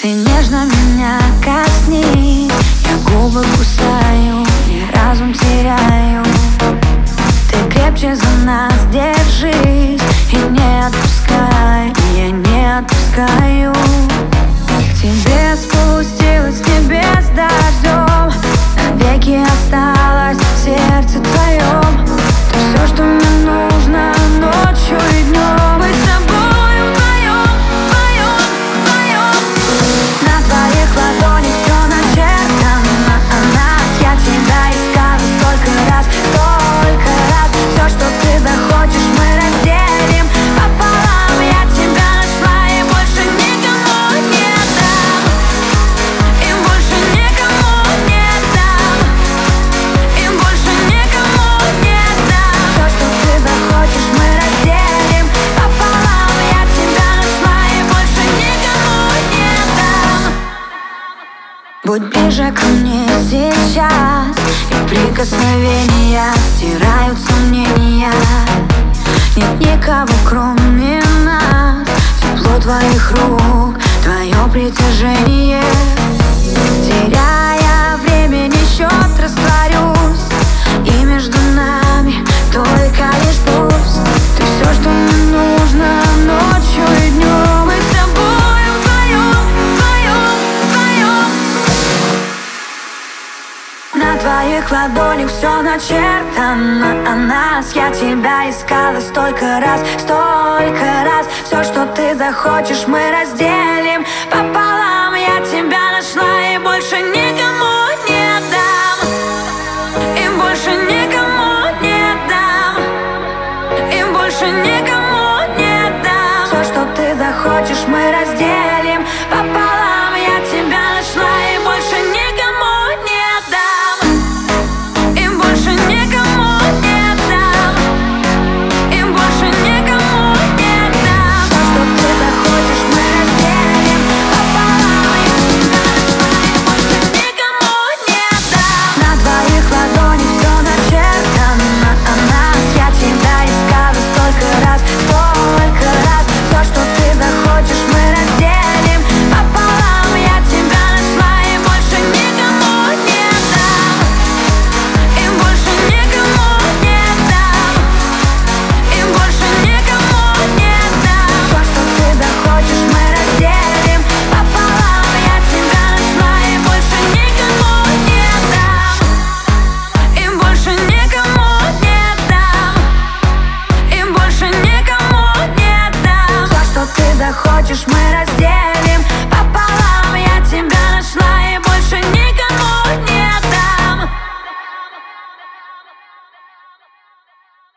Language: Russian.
Ты нежно меня коснись Я губы кусаю Будь ближе ко мне сейчас И прикосновения стирают сомнения Нет никого кроме нас Тепло твоих рук, твое притяжение. Теряя времени счет, растворюсь И между нами только лишь пусть Ты все, что мне твоих ладонях все начертано о нас. Я тебя искала столько раз, столько раз. Все, что ты захочешь, мы разделим. Пополам Я тебя нашла и больше никому не дам. И больше никому не дам. И больше никому хочешь, мы раздели